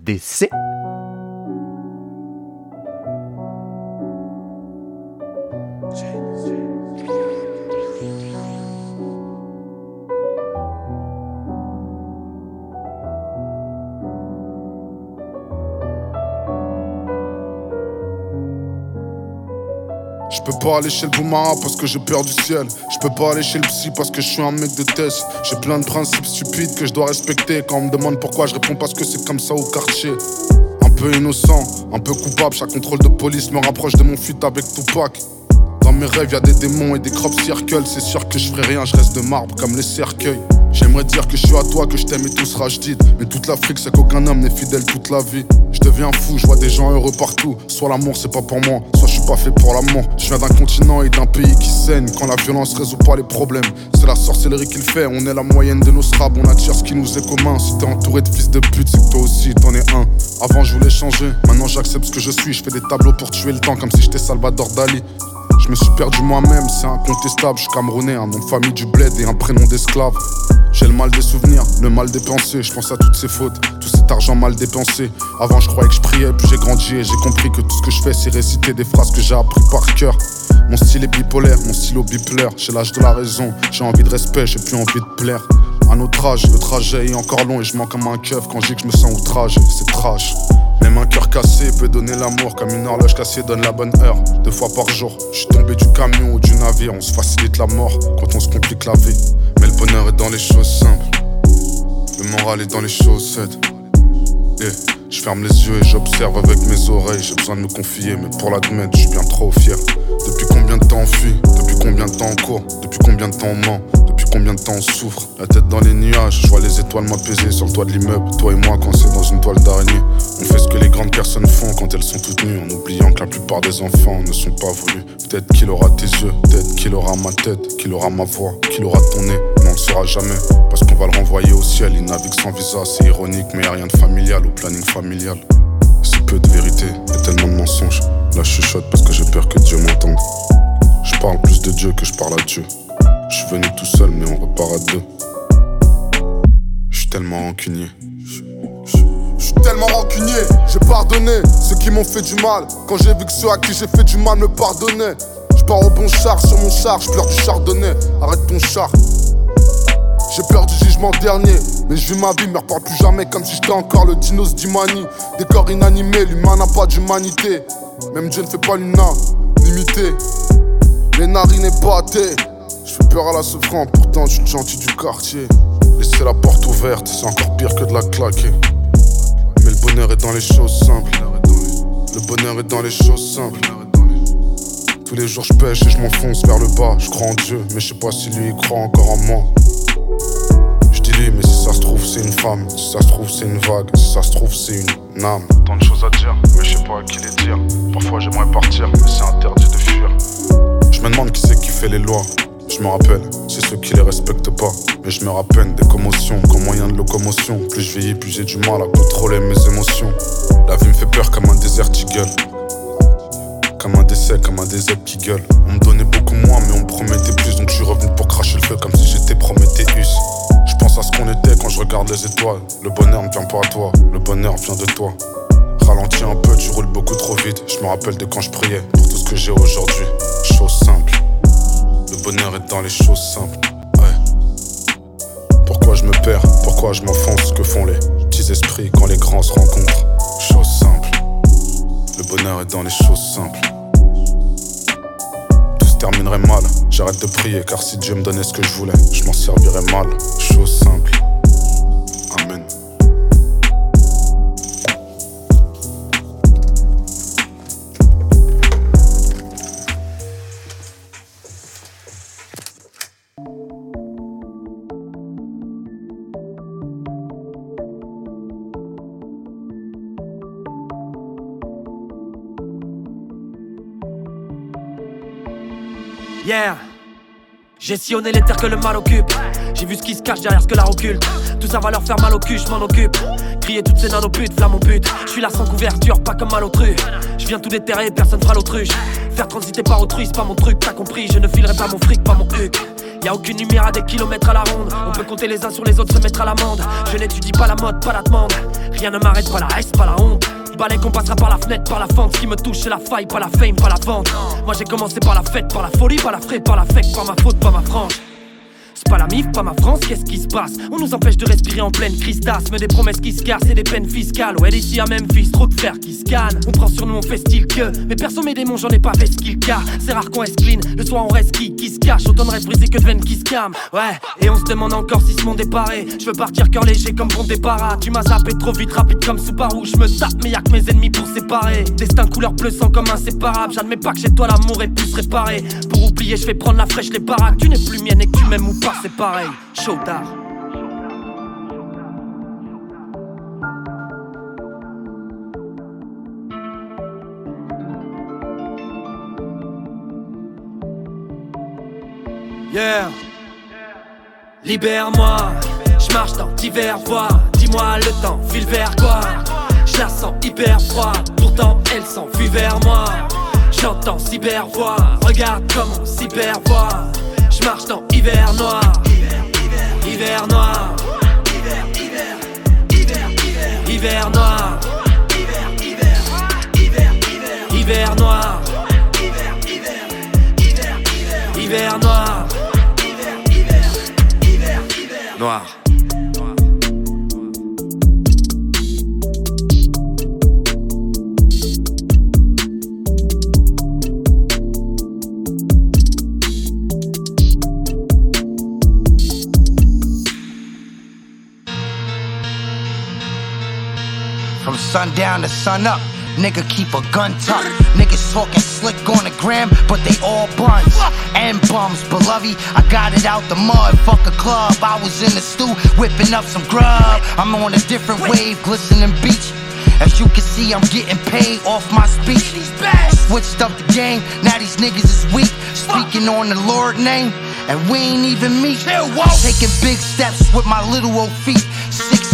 FDC. Peux pas aller chez le Boumara parce que j'ai peur du ciel. Je peux pas aller chez le psy parce que je suis un mec de test. J'ai plein de principes stupides que je dois respecter. Quand on me demande pourquoi, je réponds parce que c'est comme ça au quartier. Un peu innocent, un peu coupable. Chaque contrôle de police me rapproche de mon fuite avec Tupac. Dans mes rêves, y a des démons et des crop circles. C'est sûr que je ferai rien, je reste de marbre comme les cercueils. J'aimerais dire que je suis à toi, que je t'aime et tout sera. Mais toute l'Afrique, c'est qu'aucun homme n'est fidèle toute la vie. Je deviens fou, je vois des gens heureux partout. Soit l'amour, c'est pas pour moi, soit je suis pas fait pour l'amour. Je viens d'un continent et d'un pays qui saigne. Quand la violence résout pas les problèmes, c'est la sorcellerie qu'il fait. On est la moyenne de nos scrabs, on attire ce qui nous est commun. Si t'es entouré de fils de pute, c'est que toi aussi t'en es un. Avant, je voulais changer, maintenant j'accepte ce que je suis. Je fais des tableaux pour tuer le temps comme si j'étais Salvador Dali. Je me suis perdu moi-même, c'est incontestable. Je suis camerounais, un nom de famille du bled et un prénom d'esclave. J'ai le mal des souvenirs, le mal des pensées. Je pense à toutes ces fautes, tout cet argent mal dépensé. Avant, je croyais que je priais, puis j'ai grandi et j'ai compris que tout ce que je fais, c'est réciter des phrases que j'ai appris par cœur. Mon style est bipolaire, mon stylo bipolaire. J'ai l'âge de la raison, j'ai envie de respect, j'ai plus envie de plaire. À notre âge, le trajet est encore long et je manque comme un keuf quand je dis que je me sens outragé. C'est trash. Même un cœur cassé peut donner l'amour comme une horloge cassée donne la bonne heure. Deux fois par jour, je suis tombé du camion ou du navire. On se facilite la mort quand on se complique la vie. Mais le bonheur est dans les choses simples. Le moral est dans les chaussettes. Yeah. Je ferme les yeux et j'observe avec mes oreilles. J'ai besoin de me confier, mais pour l'admettre, je suis bien trop fier. Depuis combien de temps on fuit? Depuis combien de temps on court? Depuis combien de temps on ment? Depuis combien de temps on souffre? La tête dans les nuages, je vois les étoiles m'apaiser sur le toit de l'immeuble. Toi et moi coincés dans une toile d'araignée. On fait ce que les grandes personnes font quand elles sont toutes nues, en oubliant que la plupart des enfants ne sont pas voulus. Peut-être qu'il aura tes yeux, peut-être qu'il aura ma tête, qu'il aura ma voix, qu'il aura ton nez. Mais on le saura jamais, parce qu'on va le renvoyer au ciel. Il navigue sans visa, c'est ironique, mais y a rien de familial au planning C'est peu de vérité et tellement de mensonges. Là, je chuchote parce que j'ai peur que Dieu m'entende. Je parle plus de Dieu que je parle à Dieu. Je suis venu tout seul, mais on repart à deux. Je suis tellement rancunier. Je suis tellement rancunier, j'ai pardonné ceux qui m'ont fait du mal. Quand j'ai vu que ceux à qui j'ai fait du mal me pardonnaient. Je pars au bon char sur mon char, je pleure du chardonnay. Arrête ton char. J'ai peur du jugement dernier, mais je vis ma vie, me reparle plus jamais comme si j'étais encore le dinos d'Imani. Des corps inanimés, l'humain n'a pas d'humanité. Même Dieu ne fait pas l'unanimité. Les narines épatées, je fais peur à la souffrance, pourtant je suis gentil du quartier. Laisser la porte ouverte, c'est encore pire que de la claquer. Mais le bonheur est dans les choses simples. Le bonheur est dans les choses simples. Tous les jours je pêche et je m'enfonce vers le bas. Je crois en Dieu, mais je sais pas si lui il croit encore en moi. Mais si ça se trouve c'est une femme, si ça se trouve c'est une vague, si ça se trouve c'est une âme. Tant de choses à dire, mais je sais pas à qui les dire. Parfois j'aimerais partir, mais c'est interdit de fuir. Je me demande qui c'est qui fait les lois. Je me rappelle, c'est ceux qui les respectent pas. Mais je me rappelle des commotions comme moyen de locomotion. Plus je vieillis, plus j'ai du mal à contrôler mes émotions. La vie me fait peur comme un désert gueule. Comme un décès, comme un désert qui gueule. On me donnait beaucoup moins, mais on me promettait plus. Donc je suis revenu pour cracher le feu comme si j'étais Prométhéeus. À ce qu'on était quand je regarde les étoiles. Le bonheur ne vient pas à toi, le bonheur vient de toi. Ralentis un peu, tu roules beaucoup trop vite. Je me rappelle de quand je priais pour tout ce que j'ai aujourd'hui. Chose simple. Le bonheur est dans les choses simples. Ouais. Pourquoi je me perds? Pourquoi je m'enfonce? Que font les petits esprits quand les grands se rencontrent? Chose simple. Le bonheur est dans les choses simples. Se terminerait mal. J'arrête de prier car si Dieu me donnait ce que je voulais, je m'en servirais mal. Chose simple. Amen. J'ai sillonné les terres que le mal occupe. J'ai vu ce qui se cache derrière ce que l'art occulte. Tout ça va leur faire mal au cul, je m'en occupe. Crier toutes ces nanoputes, flamme mon but. Je suis là sans couverture, pas comme malotru. Je viens tout déterrer, personne fera l'autruche. Faire transiter par autrui, c'est pas mon truc, t'as compris. Je ne filerai pas mon fric, pas mon huc. Y a aucune lumière à des kilomètres à la ronde. On peut compter les uns sur les autres, se mettre à l'amende. Je n'étudie pas la mode, pas la demande. Rien ne m'arrête, pas la haine, pas la honte. Balai qu'on passera par la fenêtre, par la fente. Qui me touche, c'est la faille, pas la fame, pas la vente. Moi j'ai commencé par la fête, par la folie, par la frais, par la fête, par ma faute, pas ma frange. Pas la MIF, pas ma France, qu'est-ce qui se passe On nous empêche de respirer en pleine crise d'asthme Des promesses qui se cassent et des peines fiscales. Ouais ici à Memphis, trop de fer qui se On prend sur nous, on fait style que. Mais perso mes démons, j'en ai pas fait ce qu'il cas. C'est rare qu'on reste clean, le soir on reste qui Qui se cache, autant de reste brisé que de veines qui se calme Ouais, et on se demande encore si ce monde est paré. Je veux partir cœur léger comme bon départ Tu m'as zappé trop vite, rapide comme Subaru. Je me tape, mais y'a que mes ennemis pour séparer. Destin couleur bleu sang comme inséparable. J'admets pas que chez toi l'amour est plus réparé. Pour oublier, je vais prendre la fraîche, les baraques. Tu n'es plus mienne et que tu m'aimes ou pas, c'est pareil Chaud Yeah. Libère-moi, je marche dans divers voies. Dis-moi le temps file vers quoi? Je la sens hyper froide, pourtant elle s'enfuit vers moi. J'entends cybervoix, regarde comment cybervoix. Je marche dans hiver noir. Hiver noir. Hiver, hiver, noir. Hiver, hiver, hiver, noir. Hiver, noir. Hiver, hiver, hiver. Noir. From sundown to sun up. Nigga keep a gun tucked. Niggas talking slick on the gram, but they all buns and bums. Beloved, I got it out the mud. Fuck a club. I was in the stew whipping up some grub. I'm on a different wave, glistening beach. As you can see, I'm getting paid off my speech. Switched up the game, now these niggas is weak. Speaking on the Lord name, and we ain't even meet. Taking big steps with my little old feet.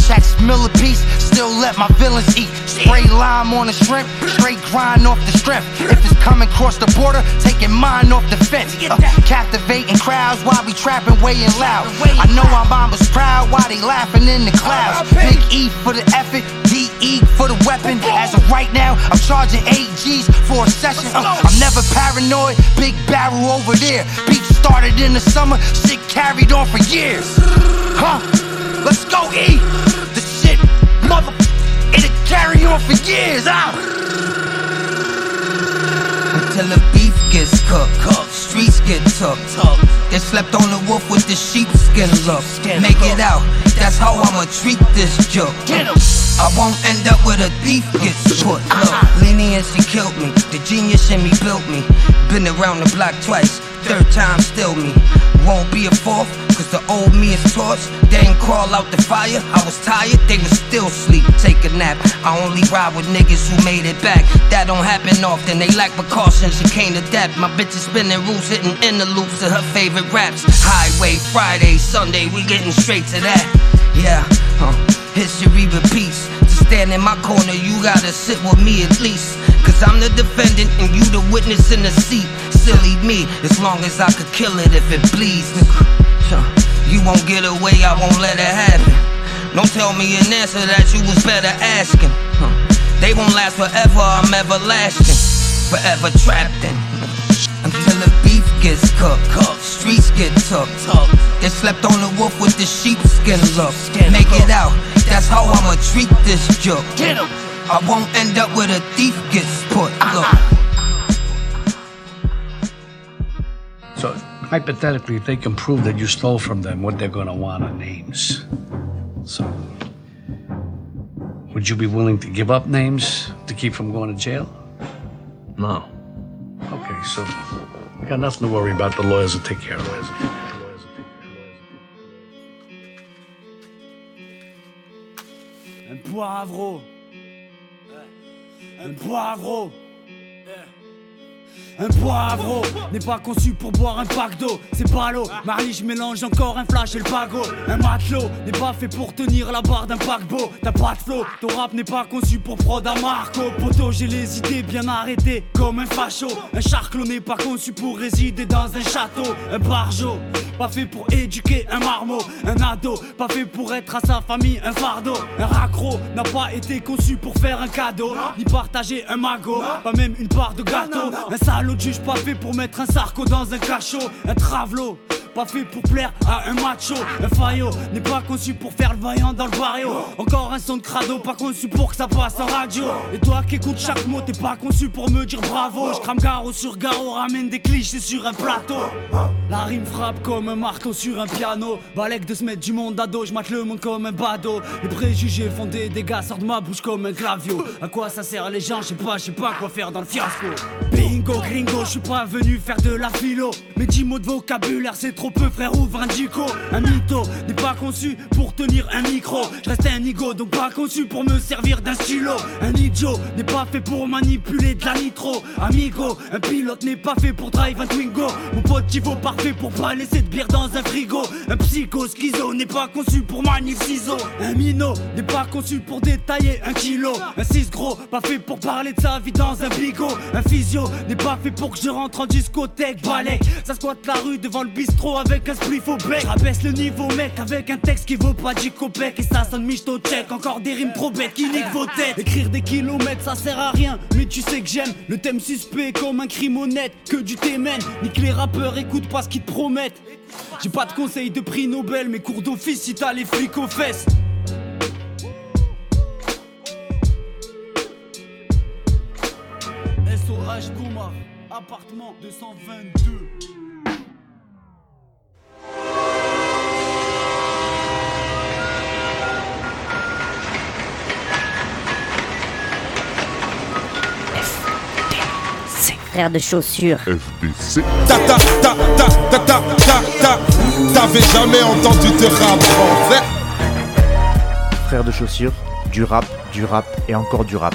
Six checks, millipede, still let my villains eat. Spray lime on the shrimp, straight grind off the strength. If it's coming across the border, taking mine off the fence. Uh, captivating crowds while we trapping, weighing loud. I know our mama's proud while they laughing in the clouds. Big E for the effort, DE for the weapon. As of right now, I'm charging 8 G's for a session. Uh, I'm never paranoid, big barrel over there. Beef started in the summer, shit carried on for years. Huh? Let's go E. The mother, it'll carry on for years. out. Until the beef gets cooked, cooked. streets get took, took. They slept on the roof with the sheepskin look. Make it out, that's how I'ma treat this joke. I won't end up with a thief gets put. Look, uh-huh. leniency killed me. The genius in me built me. Been around the block twice, third time still me. Won't be a fourth, cause the old me is torched. They crawl out the fire. I was tired, they was still sleep. Take a nap. I only ride with niggas who made it back. That don't happen often. They lack precautions, you can't adapt. My bitch is spinning rules, hitting interloops of her favorite raps. Highway, Friday, Sunday, we getting straight to that. Yeah, huh. History repeats. To stand in my corner, you gotta sit with me at least. Cause I'm the defendant and you the witness in the seat. Silly me, as long as I could kill it if it bleeds. You won't get away, I won't let it happen. Don't tell me an answer that you was better asking. They won't last forever, I'm everlasting. Forever trapped in. Until the beef gets cooked, cooked. streets get took, took. They slept on the roof with the sheepskin look. Make it out, that's how I'ma treat this joke. I won't end up with a thief gets put. Look. Hypothetically, if they can prove that you stole from them, what they're gonna want are names. So, would you be willing to give up names to keep from going to jail? No. Okay, so you got nothing to worry about. The lawyers will take care of it. Un poivreau. Un poivreau. Un poivreau n'est pas conçu pour boire un pack d'eau, c'est pas l'eau. Marie, je mélange encore un flash et le pago. Un matelot n'est pas fait pour tenir la barre d'un paquebot. T'as pas de flow, ton rap n'est pas conçu pour prod à Marco. Poto, j'ai les idées bien arrêtées comme un facho. Un charclot n'est pas conçu pour résider dans un château. Un barjo, pas fait pour éduquer un marmot. Un ado, pas fait pour être à sa famille un fardeau. Un raccro n'a pas été conçu pour faire un cadeau, ni partager un magot, pas même une part de gâteau. Un salaud de juge pas fait pour mettre un sarco dans un cachot. Un travelo pas fait pour plaire à un macho. Un faillot n'est pas conçu pour faire le vaillant dans le barrio. Encore un son de crado, pas conçu pour que ça passe en radio. Et toi qui écoutes chaque mot, t'es pas conçu pour me dire bravo. Je crame garo sur garo, ramène des clichés sur un plateau. La rime frappe comme un marteau sur un piano. Balèque de se mettre du monde à dos, je le monde comme un badaud. Les préjugés font des dégâts, sortent de ma bouche comme un clavio. À quoi ça sert les gens, je sais pas, je sais pas quoi faire dans le fiasco. Bingo, gringo, je suis pas venu faire de la philo. Mais 10 mots de vocabulaire, c'est trop peu, frère, ouvre un dico. Un mytho n'est pas conçu pour tenir un micro. Je reste un ego, donc pas conçu pour me servir d'un stylo. Un idiot n'est pas fait pour manipuler de la nitro. Amigo, un pilote n'est pas fait pour drive un Twingo. Mon pote qui vaut parfait pour pas laisser de bière dans un frigo. Un psycho schizo n'est pas conçu pour manier ciseaux. Un minot n'est pas conçu pour détailler un kilo. Un 6 gros, pas fait pour parler de sa vie dans un bigot. Un physio n'est pas fait pour que je rentre en discothèque. Balek, ça squatte la rue devant le bistrot avec un spliff au bec. Rabaisse le niveau, mec, avec un texte qui vaut pas 10 copecs. Et ça sonne michto check, encore des rimes trop bêtes qui niquent vos têtes. Écrire des kilomètres, ça sert à rien, mais tu sais que j'aime le thème suspect comme un crime honnête. Que du témen, nique les rappeurs, écoute pas ce qu'ils te promettent. J'ai pas de conseils de prix Nobel, mais cours d'office si t'as les flics aux fesses. SOH Gouma, appartement 222. Frère de chaussures. FDC. Ta ta ta ta ta ta ta ta. T'avais jamais entendu de rap français Frère de chaussures, du rap, du rap et encore du rap